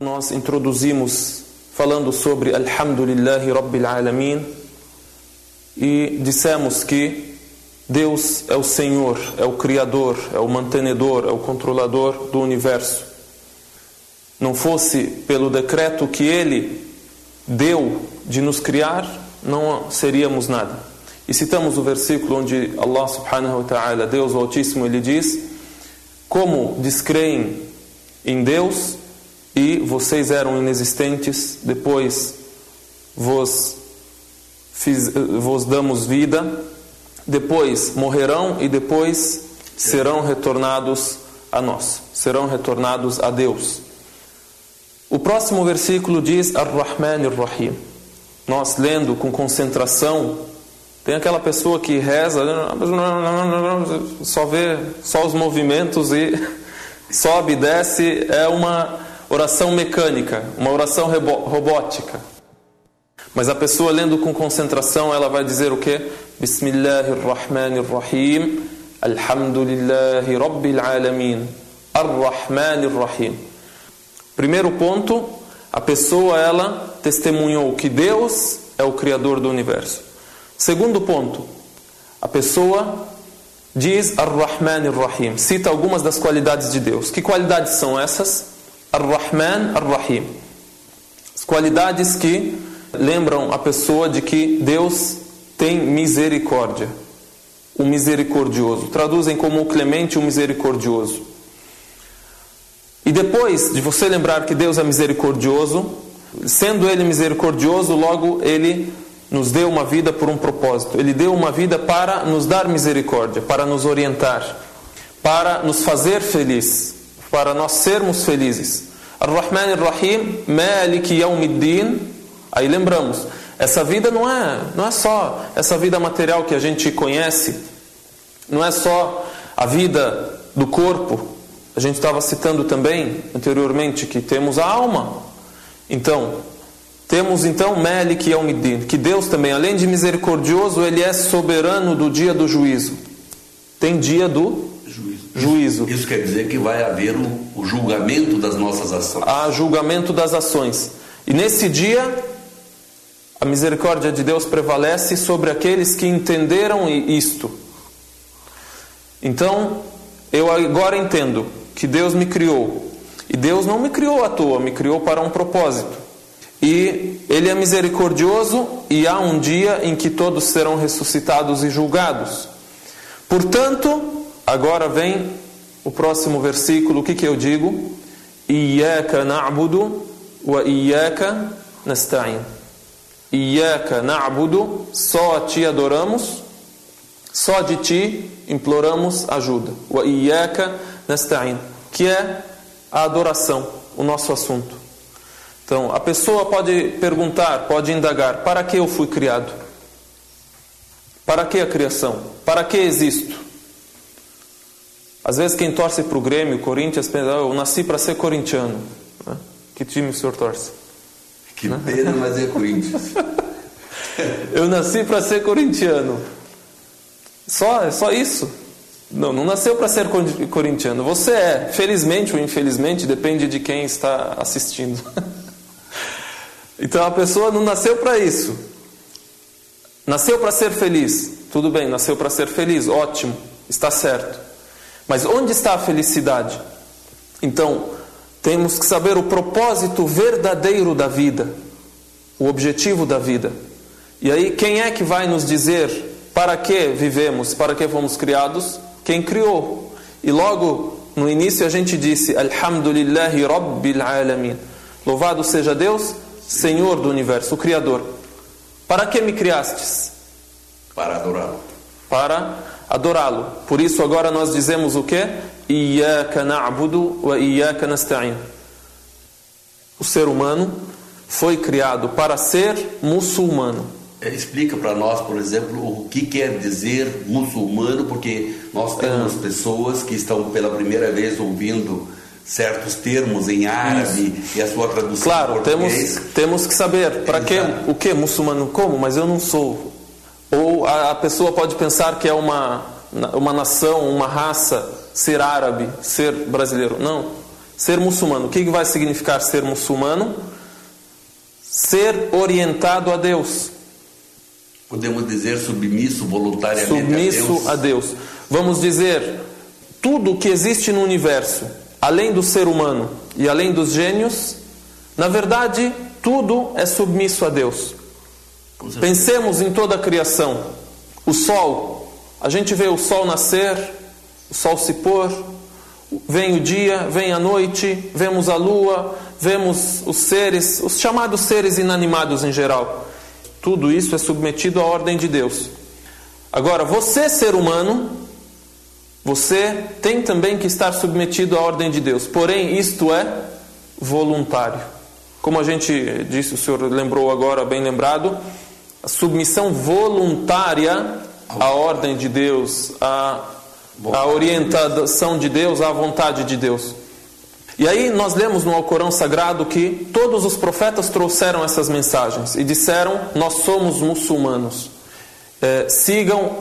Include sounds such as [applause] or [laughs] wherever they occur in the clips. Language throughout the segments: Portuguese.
Nós introduzimos falando sobre Alhamdulillahi Rabbil Alamin e dissemos que Deus é o Senhor, é o Criador, é o mantenedor, é o controlador do universo. Não fosse pelo decreto que Ele deu de nos criar, não seríamos nada. E citamos o versículo onde Allah subhanahu wa ta'ala, Deus Altíssimo, ele diz: Como descreem em Deus e vocês eram inexistentes, depois vos, fiz, vos damos vida, depois morrerão e depois serão retornados a nós, serão retornados a Deus. O próximo versículo diz Ar-Rahman Ar-Rahim. Nós lendo com concentração, tem aquela pessoa que reza, só vê só os movimentos e [laughs] sobe desce, é uma oração mecânica, uma oração robótica. Mas a pessoa lendo com concentração, ela vai dizer o quê? Bismillahirrahmanirrahim, Alhamdulillahi Rabbil Alamin, Ar-Rahmanirrahim. Primeiro ponto, a pessoa ela testemunhou que Deus é o criador do universo. Segundo ponto, a pessoa diz Ar-Rahmanirrahim, cita algumas das qualidades de Deus. Que qualidades são essas? Ar-Rahman Ar-Rahim. As qualidades que lembram a pessoa de que Deus tem misericórdia. O misericordioso. Traduzem como o clemente, o misericordioso. E depois de você lembrar que Deus é misericordioso, sendo Ele misericordioso, logo Ele nos deu uma vida por um propósito. Ele deu uma vida para nos dar misericórdia, para nos orientar, para nos fazer felizes para nós sermos felizes. Ar-Rahman Ar-Rahim, Malik Yawmiddin. Aí lembramos, essa vida não é, não é só essa vida material que a gente conhece, não é só a vida do corpo. A gente estava citando também anteriormente que temos a alma. Então, temos então Malik Yawmiddin, que Deus também, além de misericordioso, ele é soberano do dia do juízo. Tem dia do juízo. Isso, quer dizer que vai haver o, o julgamento das nossas ações. Há julgamento das ações. E nesse dia, a misericórdia de Deus prevalece sobre aqueles que entenderam isto. Então, eu agora entendo que Deus me criou. E Deus não me criou à toa, me criou para um propósito. E Ele é misericordioso e há um dia em que todos serão ressuscitados e julgados. Portanto, Agora vem o próximo versículo, o que, que eu digo? Iyaka na'budu wa iyaka nasta'in. Iyaka na'budu, só a ti adoramos, só de ti imploramos ajuda. Wa iyaka nasta'in, que é a adoração, o nosso assunto. Então, a pessoa pode perguntar, pode indagar: para que eu fui criado? Para que a criação? Para que existo? Às vezes quem torce para o Grêmio, Corinthians, pensa, oh, eu nasci para ser corintiano. Né? Que time o senhor torce? Que né? pena, mas é Corinthians. [laughs] eu nasci para ser corintiano. Só, só isso. Não, não nasceu para ser corintiano. Você é, felizmente ou infelizmente, depende de quem está assistindo. [laughs] então a pessoa não nasceu para isso. Nasceu para ser feliz. Tudo bem, nasceu para ser feliz, ótimo, está certo. Mas onde está a felicidade? Então, temos que saber o propósito verdadeiro da vida, o objetivo da vida. E aí, quem é que vai nos dizer para que vivemos, para que fomos criados? Quem criou. E logo no início a gente disse: Alhamdulillahi Rabbil Alamin. Louvado seja Deus, Senhor do universo, o Criador. Para que me criastes? Para adorá-lo. Para adorá-lo. Por isso agora nós dizemos o quê? Iyaka na'budu wa iyaka nasta'in. O ser humano foi criado para ser muçulmano. É, explica para nós, por exemplo, o que quer dizer muçulmano, porque nós temos é. pessoas que estão pela primeira vez ouvindo certos termos em árabe Isso. e a sua tradução claro, em português. Temos, temos que saber para que o que muçulmano como, mas eu não sou ou a, pessoa pode pensar que é uma, uma nação, uma raça, ser árabe, ser brasileiro. Não. Ser muçulmano. O que vai significar ser muçulmano? Ser orientado a Deus. Podemos dizer submisso voluntariamente submisso a Deus. a Deus. Vamos dizer tudo o que existe no universo, além do ser humano e além dos gênios, na verdade, tudo é submisso a Deus. Pensemos em toda a criação. O sol, a gente vê o sol nascer, o sol se pôr, vem o dia, vem a noite, vemos a lua, vemos os seres, os chamados seres inanimados em geral. Tudo isso é submetido à ordem de Deus. Agora, você, ser humano, você tem também que estar submetido à ordem de Deus. Porém, isto é voluntário. Como a gente disse, o senhor lembrou agora, bem lembrado, a submissão voluntária à ordem de Deus, à, à orientação de Deus, à vontade de Deus. E aí nós lemos no Alcorão Sagrado que todos os profetas trouxeram essas mensagens e disseram: Nós somos muçulmanos. É, sigam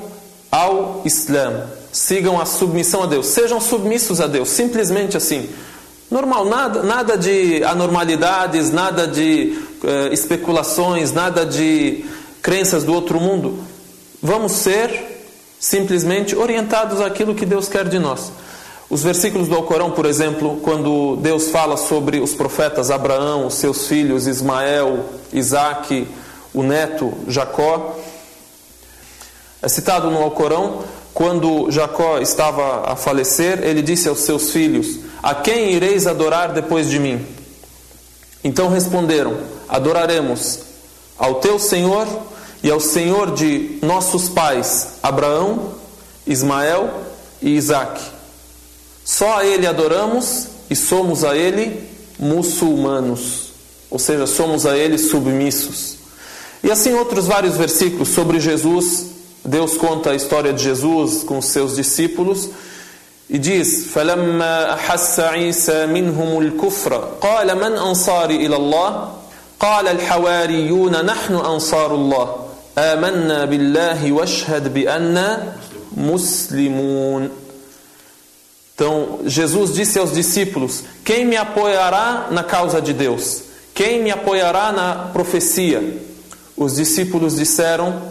ao Islã, sigam a submissão a Deus, sejam submissos a Deus, simplesmente assim. Normal, nada, nada de anormalidades, nada de é, especulações, nada de crenças do outro mundo. Vamos ser simplesmente orientados àquilo que Deus quer de nós. Os versículos do Alcorão, por exemplo, quando Deus fala sobre os profetas Abraão, seus filhos Ismael, Isaac, o neto Jacó, é citado no Alcorão, quando Jacó estava a falecer, ele disse aos seus filhos: A quem ireis adorar depois de mim? Então responderam: Adoraremos ao teu Senhor e ao Senhor de nossos pais, Abraão, Ismael e Isaque. Só a Ele adoramos e somos a Ele muçulmanos, ou seja, somos a Ele submissos. E assim outros vários versículos sobre Jesus. Deus conta a história de Jesus com os seus discípulos e diz: فلما أحس عيسى منهم الكفر قال من أنصاري إلى الله؟ قال الحواريون نحن أنصار الله آمنا بالله واشهد بأننا مسلمون Então, Jesus disse aos discípulos: Quem me apoiará na causa de Deus? Quem me apoiará na profecia? Os discípulos disseram: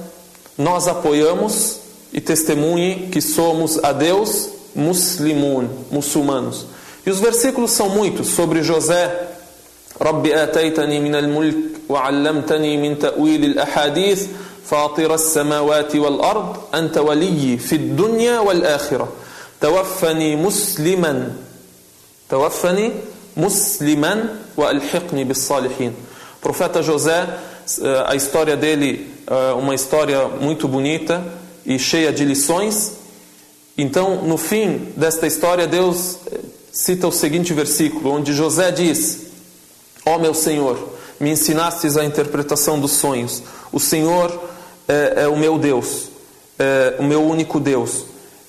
Nós apoiamos e testemunhe que somos a Deus muslimun, muçulmanos. E os versículos são muitos sobre José. رب آتيتني من الملك وعلمتني من تأويل الأحاديث فاطر السماوات والأرض أنت ولي في الدنيا والآخرة. توفني مسلما توفني مسلما وألحقني بالصالحين. بروفيتا جوزا eh, a história dele eh, uma história muito bonita e cheia de lições. Então no fim desta história Deus eh, cita o seguinte versículo onde José diz ó oh, meu Senhor me ensinastes a interpretação dos sonhos o Senhor é, é o meu Deus é o meu único Deus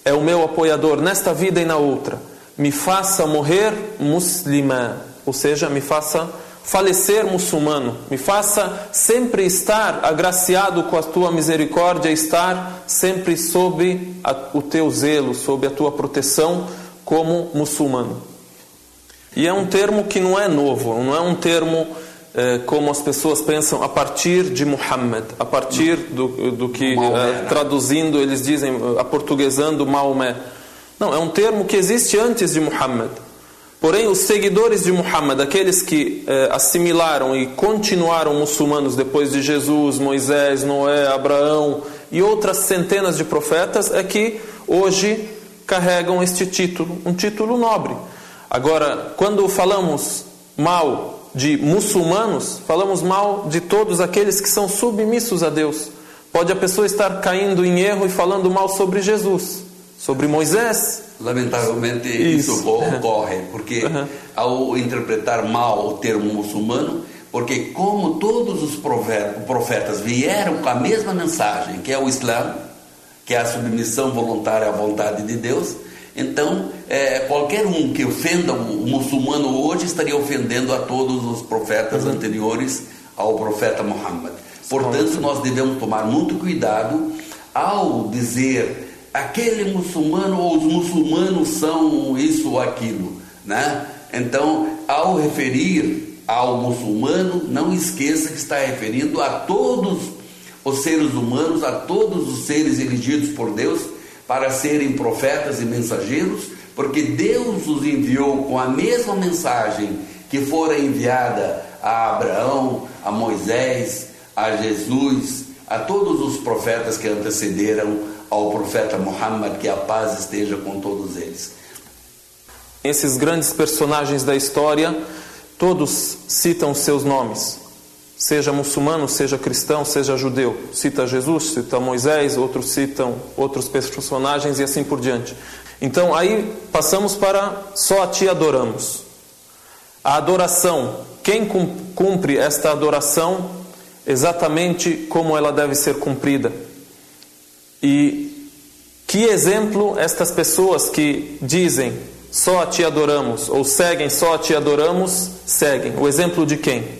é o meu apoiador nesta vida e na outra. Me faça morrer muslima, ou seja, me faça falecer muçulmano, me faça sempre estar agraciado com a tua misericórdia, estar sempre sob a, o teu zelo, sob a tua proteção como muçulmano. E é um termo que não é novo, não é um termo eh, como as pessoas pensam a partir de Muhammad, a partir do, do que, eh, traduzindo, eles dizem, aportuguesando Maomé. Não, é um termo que existe antes de Muhammad. Porém, os seguidores de Muhammad, aqueles que eh, assimilaram e continuaram muçulmanos depois de Jesus, Moisés, Noé, Abraão e outras centenas de profetas, é que hoje carregam este título, um título nobre. Agora, quando falamos mal de muçulmanos, falamos mal de todos aqueles que são submissos a Deus. Pode a pessoa estar caindo em erro e falando mal sobre Jesus, sobre Moisés. Lamentavelmente isso, isso ocorre, porque [laughs] uhum. ao interpretar mal o termo muçulmano, porque como todos os profetas vieram com a mesma mensagem, que é o Islã, que é a submissão voluntária à vontade de Deus, então, é, qualquer um que ofenda o muçulmano hoje estaria ofendendo a todos os profetas uhum. anteriores ao profeta Muhammad. Portanto, nós devemos tomar muito cuidado ao dizer aquele muçulmano ou os muçulmanos são isso ou aquilo, né? Então, ao referir ao muçulmano, não esqueça que está referindo a todos os seres humanos, a todos os seres elegidos por Deus para serem profetas e mensageiros, porque Deus os enviou com a mesma mensagem que fora enviada a Abraão, a Moisés, a Jesus, a todos os profetas que antecederam ao profeta Muhammad, que a paz esteja com todos eles. Esses grandes personagens da história, todos citam seus nomes. Seja muçulmano, seja cristão, seja judeu. Cita Jesus, cita Moisés, outros citam outros personagens e assim por diante. Então aí passamos para só a ti adoramos. A adoração, quem cumpre esta adoração exatamente como ela deve ser cumprida? E que exemplo estas pessoas que dizem só a ti adoramos ou seguem só a ti adoramos, seguem? O exemplo de quem?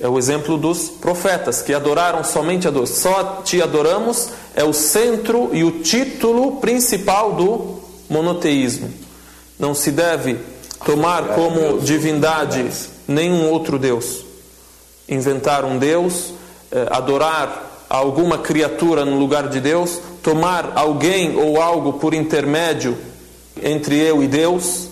É o exemplo dos profetas que adoraram somente a Deus. Só ti adoramos é o centro e o título principal do monoteísmo. Não se deve tomar como divindade nenhum outro Deus. Inventar um Deus, eh, adorar alguma criatura no lugar de Deus, tomar alguém ou algo por intermédio entre eu e Deus,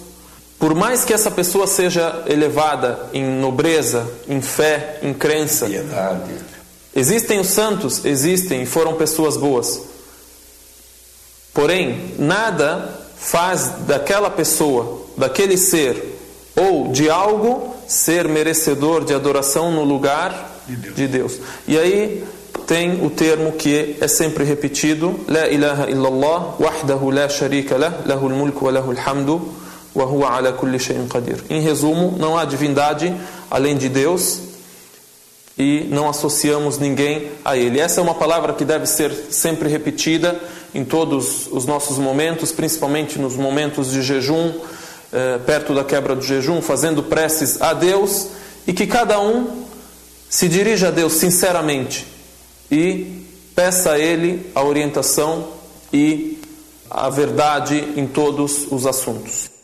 por mais que essa pessoa seja elevada em nobreza, em fé, em crença, Piedade. existem os santos, existem e foram pessoas boas. Porém, nada faz daquela pessoa, daquele ser ou de algo ser merecedor de adoração no lugar De Deus. de Deus. E aí tem o termo que é sempre repetido: La ilaha illallah, wahdahu la sharika lah, lahul mulku wa lahul hamdu, Em resumo, não há divindade além de Deus e não associamos ninguém a Ele. Essa é uma palavra que deve ser sempre repetida em todos os nossos momentos, principalmente nos momentos de jejum, eh, perto da quebra do jejum, fazendo preces a Deus e que cada um se dirija a Deus sinceramente e peça a Ele a orientação e a verdade em todos os assuntos.